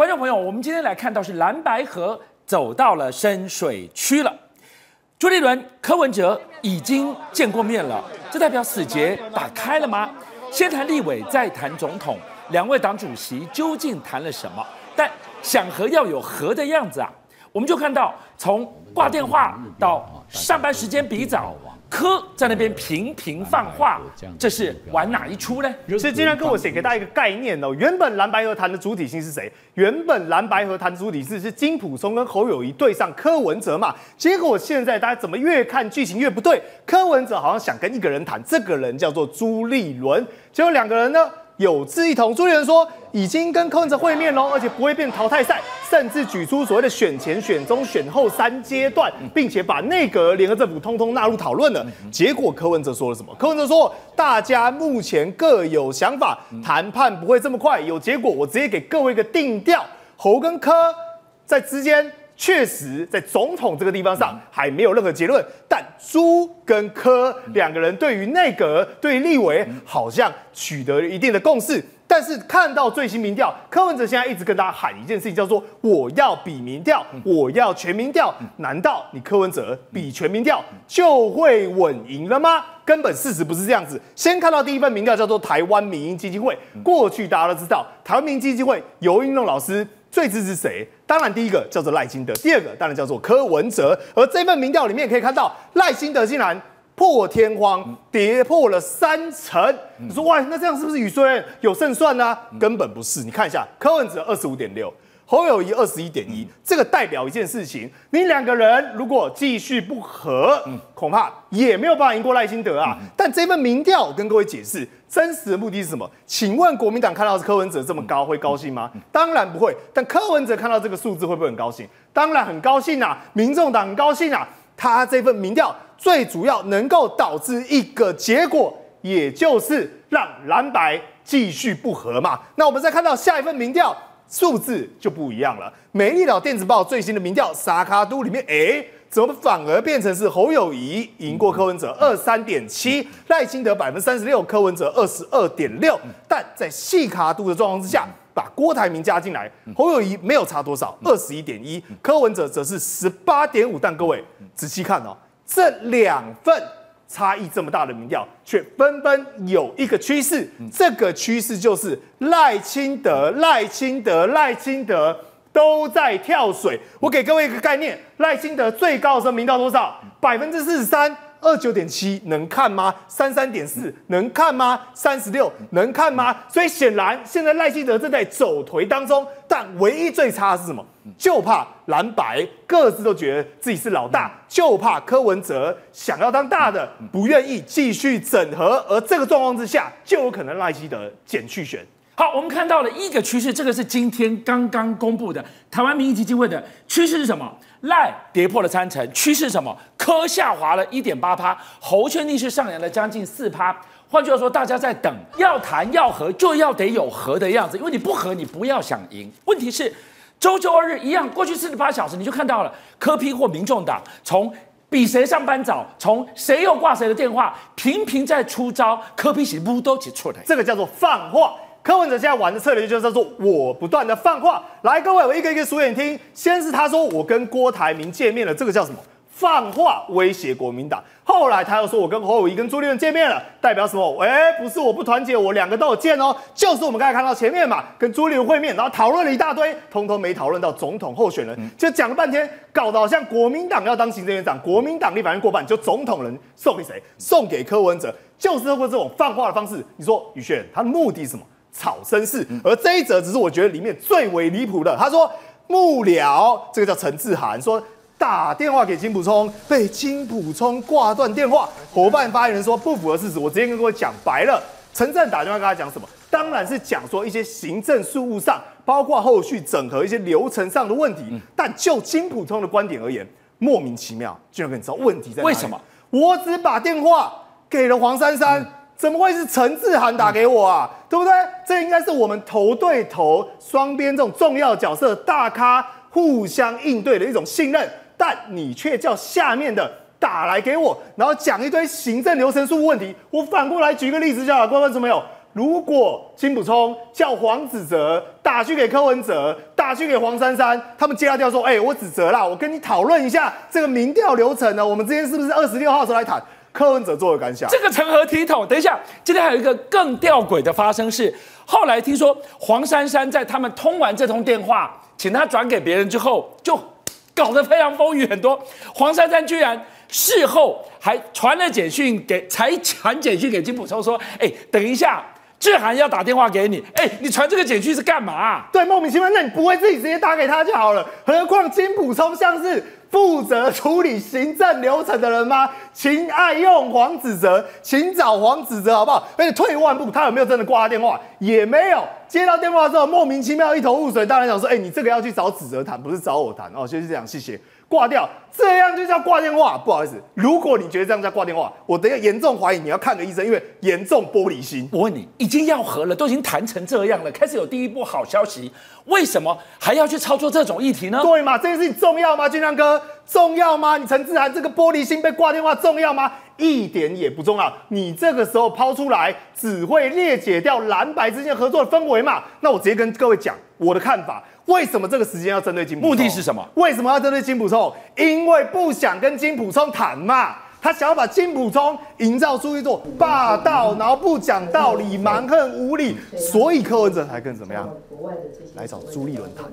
观众朋友，我们今天来看到是蓝白河走到了深水区了。朱立伦、柯文哲已经见过面了，这代表死结打开了吗？先谈立委，再谈总统，两位党主席究竟谈了什么？但想和要有和的样子啊！我们就看到从挂电话到上班时间比早。柯在那边频频放话，这是玩哪一出呢？所以今天跟我写给大家一个概念哦。原本蓝白河谈的主体性是谁？原本蓝白河谈的主体是是金普松跟侯友谊对上柯文哲嘛。结果现在大家怎么越看剧情越不对？柯文哲好像想跟一个人谈，这个人叫做朱立伦。结果两个人呢？有志一同，朱立伦说已经跟柯文哲会面喽，而且不会变淘汰赛，甚至举出所谓的选前、选中、选后三阶段，并且把内阁、联合政府通通纳入讨论了。结果柯文哲说了什么？柯文哲说大家目前各有想法，谈判不会这么快有结果。我直接给各位一个定调：侯跟柯在之间。确实，在总统这个地方上还没有任何结论，但朱跟柯两个人对于内阁、对于立委好像取得了一定的共识。但是看到最新民调，柯文哲现在一直跟大家喊一件事情，叫做“我要比民调，我要全民调”。难道你柯文哲比全民调就会稳赢了吗？根本事实不是这样子。先看到第一份民调，叫做台湾民营基金会。过去大家都知道，台湾民营基金会游盈隆老师。最支持谁？当然，第一个叫做赖清德，第二个当然叫做柯文哲。而这份民调里面可以看到，赖清德竟然破天荒跌破了三成。你说哇，那这样是不是宇顺有胜算呢？根本不是。你看一下，柯文哲二十五点六。侯友宜二十一点一，这个代表一件事情，你两个人如果继续不和，恐怕也没有办法赢过赖清德啊。但这份民调，我跟各位解释，真实的目的是什么？请问国民党看到是柯文哲这么高，会高兴吗？当然不会。但柯文哲看到这个数字，会不会很高兴？当然很高兴啊！民众党很高兴啊！他这份民调最主要能够导致一个结果，也就是让蓝白继续不和嘛。那我们再看到下一份民调。数字就不一样了。美丽岛电子报最新的民调，沙卡都里面，哎，怎么反而变成是侯友谊赢过柯文哲二三点七，赖清德百分之三十六，柯文哲二十二点六。但在细卡都的状况之下，把郭台铭加进来，侯友谊没有差多少，二十一点一，柯文哲则是十八点五。但各位仔细看哦，这两份。差异这么大的民调，却纷纷有一个趋势，这个趋势就是赖清德、赖清德、赖清德都在跳水。我给各位一个概念，赖清德最高的时候民调多少？百分之四十三。二九点七能看吗？三三点四能看吗？三十六能看吗？所以显然现在赖清德正在走颓当中，但唯一最差是什么？就怕蓝白各自都觉得自己是老大，就怕柯文哲想要当大的，不愿意继续整合，而这个状况之下，就有可能赖希德减去选。好，我们看到了一个趋势，这个是今天刚刚公布的台湾民意基金会的趋势是什么？赖跌破了三成，趋势什么？柯下滑了一点八趴，侯确定是上扬了将近四趴。换句话说，大家在等，要谈要和，就要得有和的样子，因为你不和，你不要想赢。问题是，周周二日一样，过去四十八小时你就看到了柯批或民众党从比谁上班早，从谁又挂谁的电话，频频在出招，柯 P 是不都挤出来，这个叫做放话。柯文哲现在玩的策略就是叫做我不断的放话，来各位，我一个一个数给你听。先是他说我跟郭台铭见面了，这个叫什么？放话威胁国民党。后来他又说我跟侯友谊跟朱立伦见面了，代表什么？哎，不是我不团结，我两个都有见哦。就是我们刚才看到前面嘛，跟朱立伦会面，然后讨论了一大堆，通通没讨论到总统候选人，就讲了半天，搞得好像国民党要当行政院长，国民党立法院过半，就总统人送给谁？送给柯文哲，就是通过这种放话的方式。你说宇轩他的目的是什么？炒声势，而这一则只是我觉得里面最为离谱的。他说幕僚，这个叫陈志涵，说打电话给金普聪，被金普聪挂断电话。伙伴发言人说不符合事实，我直接跟各位讲白了。陈震打电话跟他讲什么？当然是讲说一些行政事务上，包括后续整合一些流程上的问题。但就金普聪的观点而言，莫名其妙，居然跟你知道问题在哪里。为什么？我只把电话给了黄珊珊。嗯怎么会是陈志涵打给我啊？嗯、对不对？这应该是我们头对头、双边这种重要角色大咖互相应对的一种信任，但你却叫下面的打来给我，然后讲一堆行政流程事务问题。我反过来举个例子，叫各位观众朋友，如果金溥聪叫黄子哲打去给柯文哲，打去给黄珊珊，他们接他电话说，哎、我指责啦，我跟你讨论一下这个民调流程呢，我们之间是不是二十六号时候来谈？柯文哲做的感想？这个成何体统？等一下，今天还有一个更吊诡的发生是，后来听说黄珊珊在他们通完这通电话，请他转给别人之后，就搞得非常风雨很多。黄珊珊居然事后还传了简讯给，才传简讯给金普聪说：“哎，等一下，志涵要打电话给你，哎，你传这个简讯是干嘛？”对，莫名其妙，那你不会自己直接打给他就好了？何况金普聪像是。负责处理行政流程的人吗？请爱用黄子哲，请找黄子哲好不好？而且退一万步，他有没有真的挂他电话？也没有。接到电话之后，莫名其妙一头雾水。当然想说，哎、你这个要去找子哲谈，不是找我谈哦。就是这样，谢谢。挂掉，这样就叫挂电话。不好意思，如果你觉得这样叫挂电话，我等下严重怀疑你要看个医生，因为严重玻璃心。我问你，已经要和了，都已经谈成这样了，开始有第一波好消息，为什么还要去操作这种议题呢？对嘛，这件事情重要吗？俊亮哥，重要吗？你陈志涵这个玻璃心被挂电话重要吗？一点也不重要。你这个时候抛出来，只会裂解掉蓝白之间合作的氛围嘛。那我直接跟各位讲我的看法。为什么这个时间要针对金普聪？目的是什么？为什么要针对金普聪？因为不想跟金普聪谈嘛，他想要把金普聪营造出一座霸道，然后不讲道理、蛮横无理，所以柯文哲才更怎么样？来找朱立伦谈，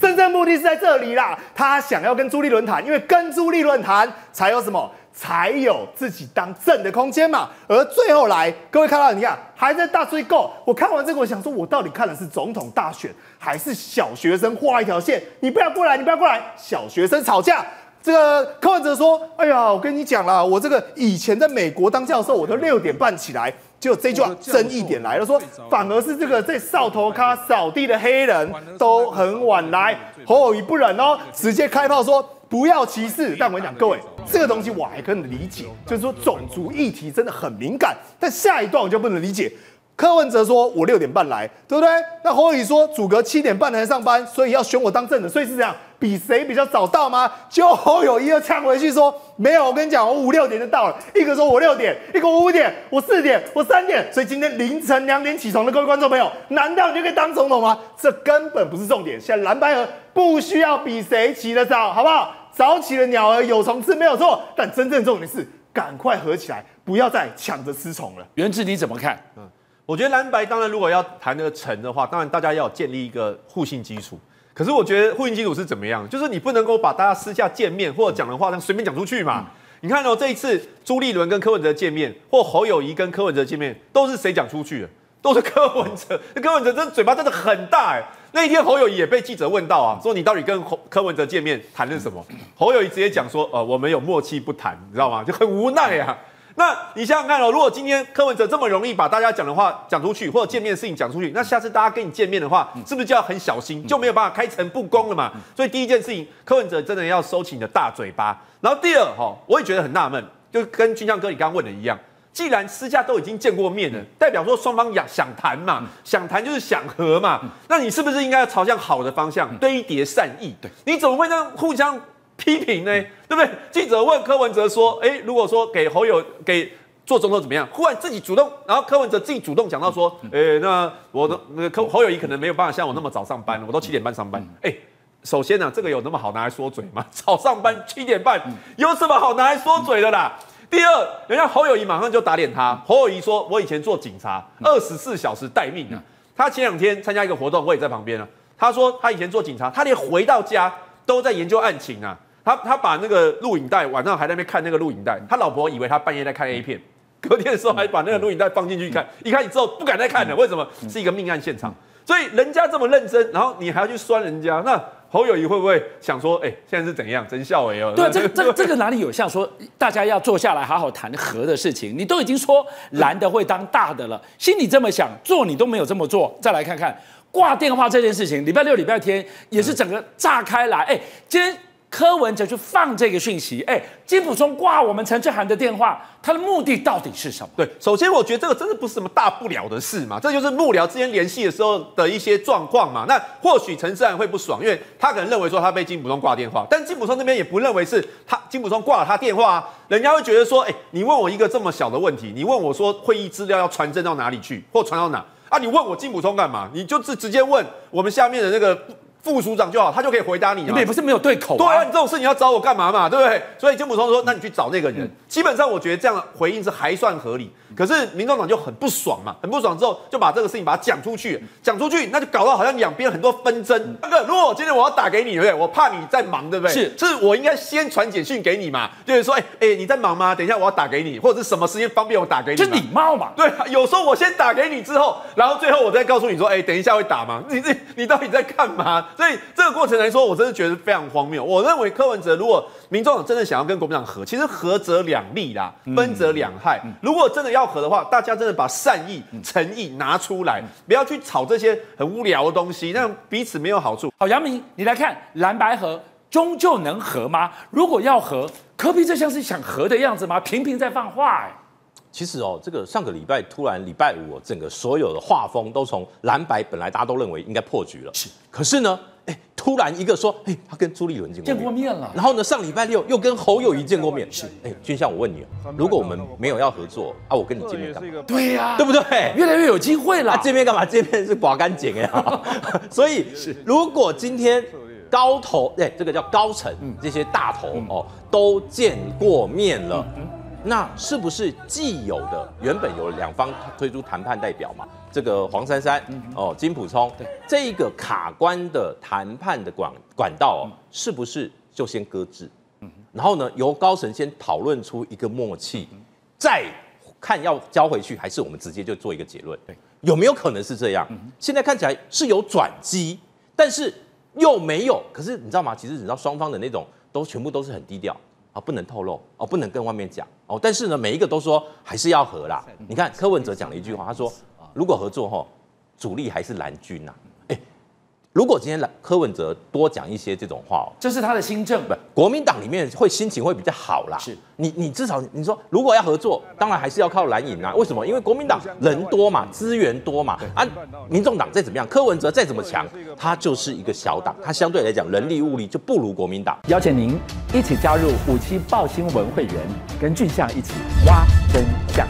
真正目的是在这里啦。他想要跟朱立伦谈，因为跟朱立伦谈才有什么？才有自己当正的空间嘛。而最后来，各位看到，你看还在大追购。我看完这个，我想说，我到底看的是总统大选，还是小学生画一条线？你不要过来，你不要过来！小学生吵架，这个柯文哲说：“哎呀，我跟你讲啦，我这个以前在美国当教授，我都六点半起来。”就这句话争议点来了，说反而是这个在扫头咖扫地的黑人都很晚来。侯友宜不忍哦，直接开炮说。不要歧视，但我跟你讲，各位，这个东西我还可以理解，就是说种族议题真的很敏感。但下一段我就不能理解，柯文哲说我六点半来，对不对？那侯友说祖阁七点半来上班，所以要选我当正的，所以是这样，比谁比较早到吗？就侯友宜又呛回去说没有，我跟你讲，我五六点就到了。一个说我六点，一个我五点，我四点，我三点，所以今天凌晨两点起床的各位观众朋友，难道你就可以当总统吗？这根本不是重点。现在蓝白合。不需要比谁起得早，好不好？早起的鸟儿有虫吃，没有错。但真正重点是，赶快合起来，不要再抢着吃虫了。元智你怎么看？嗯，我觉得蓝白当然如果要谈那个成的话，当然大家要建立一个互信基础。可是我觉得互信基础是怎么样？就是你不能够把大家私下见面或者讲的话，这样随便讲出去嘛。嗯、你看哦，这一次朱立伦跟柯文哲见面，或侯友谊跟柯文哲见面，都是谁讲出去的？都是柯文哲。那柯文哲真的嘴巴真的很大哎。那一天侯友谊也被记者问到啊，说你到底跟柯文哲见面谈了什么？侯友谊直接讲说，呃，我们有默契不谈，你知道吗？就很无奈啊。那你想想看哦，如果今天柯文哲这么容易把大家讲的话讲出去，或者见面的事情讲出去，那下次大家跟你见面的话，是不是就要很小心，就没有办法开诚布公了嘛？所以第一件事情，柯文哲真的要收起你的大嘴巴。然后第二哈，我也觉得很纳闷，就跟军将哥你刚刚问的一样。既然私下都已经见过面了，代表说双方想想谈嘛，想谈就是想和嘛，那你是不是应该要朝向好的方向堆叠善意？对，你怎么会这样互相批评呢？对不对？记者问柯文哲说：“哎，如果说给侯友给做总统怎么样？”忽然自己主动，然后柯文哲自己主动讲到说：“哎，那我的那个柯侯友谊可能没有办法像我那么早上班，我都七点半上班。”哎，首先呢，这个有那么好拿来说嘴吗？早上班七点半有什么好拿来说嘴的啦？第二，人家侯友谊马上就打脸他。侯友谊说：“我以前做警察，二十四小时待命啊。”他前两天参加一个活动，我也在旁边啊。他说他以前做警察，他连回到家都在研究案情啊。他他把那个录影带晚上还在那边看那个录影带，他老婆以为他半夜在看 A 片，隔天的时候还把那个录影带放进去看，一看之后不敢再看了。为什么？是一个命案现场，所以人家这么认真，然后你还要去酸人家，那。侯友谊会不会想说，哎、欸，现在是怎样？真笑哎哦。对，这个这个这个哪里有像说大家要坐下来好好谈和的事情？你都已经说蓝的会当大的了，心里这么想，做你都没有这么做。再来看看挂电话这件事情，礼拜六、礼拜天也是整个炸开来。哎，今天。柯文哲去放这个讯息，哎，金普松挂我们陈志涵的电话，他的目的到底是什么？对，首先我觉得这个真的不是什么大不了的事嘛，这就是幕僚之间联系的时候的一些状况嘛。那或许陈志涵会不爽，因为他可能认为说他被金普松挂电话，但金普松那边也不认为是他金普松挂了他电话啊，人家会觉得说，哎，你问我一个这么小的问题，你问我说会议资料要传真到哪里去，或传到哪啊？你问我金溥聪干嘛？你就直直接问我们下面的那个。副署长就好，他就可以回答你。你们也不是没有对口。对啊，你这种事你要找我干嘛嘛？对不对？所以金溥聪说，那你去找那个人。基本上我觉得这样的回应是还算合理。可是民众党就很不爽嘛，很不爽之后就把这个事情把它讲出去，讲出去那就搞到好像两边很多纷争。那个，如果我今天我要打给你，对不对？我怕你在忙，对不对？是，是我应该先传简讯给你嘛，就是说，哎哎，你在忙吗？等一下我要打给你，或者是什么时间方便我打给你？就礼貌嘛。对，有时候我先打给你之后，然后最后我再告诉你说，哎，等一下会打吗？你这你到底在干嘛？所以这个过程来说，我真的觉得非常荒谬。我认为柯文哲如果民众党真的想要跟国民党合，其实合则两利啦，分则两害。如果真的要合的话，大家真的把善意、诚意拿出来，不要去吵这些很无聊的东西，那彼此没有好处。好，杨明，你来看蓝白合终究能合吗？如果要合，柯比这像是想合的样子吗？频频在放话，哎。其实哦，这个上个礼拜突然礼拜五，整个所有的画风都从蓝白，本来大家都认为应该破局了，是。可是呢，哎，突然一个说，哎，他跟朱立伦见过面，见过面了。然后呢，上礼拜六又跟侯友谊见过面，是。哎，君相，我问你，如果我们没有要合作啊，我跟你见面干嘛？对呀，对不对？越来越有机会了。啊，见面干嘛？见面是刮干净呀。所以，是如果今天高头，哎，这个叫高层，这些大头哦，都见过面了。那是不是既有的原本有两方推出谈判代表嘛？这个黄珊珊哦，金普聪，对，这一个卡关的谈判的管管道哦，是不是就先搁置？嗯然后呢，由高层先讨论出一个默契，再看要交回去，还是我们直接就做一个结论？对，有没有可能是这样？现在看起来是有转机，但是又没有。可是你知道吗？其实你知道双方的那种都全部都是很低调。啊，不能透露哦，不能跟外面讲哦。但是呢，每一个都说还是要和啦。你看柯文哲讲了一句话，他说如果合作吼，主力还是蓝军呐。如果今天来柯文哲多讲一些这种话哦，这是他的新政，不，国民党里面会心情会比较好啦。是，你你至少你说如果要合作，当然还是要靠蓝营啊。为什么？因为国民党人多嘛，资源多嘛。啊，民众党再怎么样，柯文哲再怎么强，他就是一个小党，他相对来讲人力物力就不如国民党。邀请您一起加入五七爆新闻会员，跟俊相一起挖真相。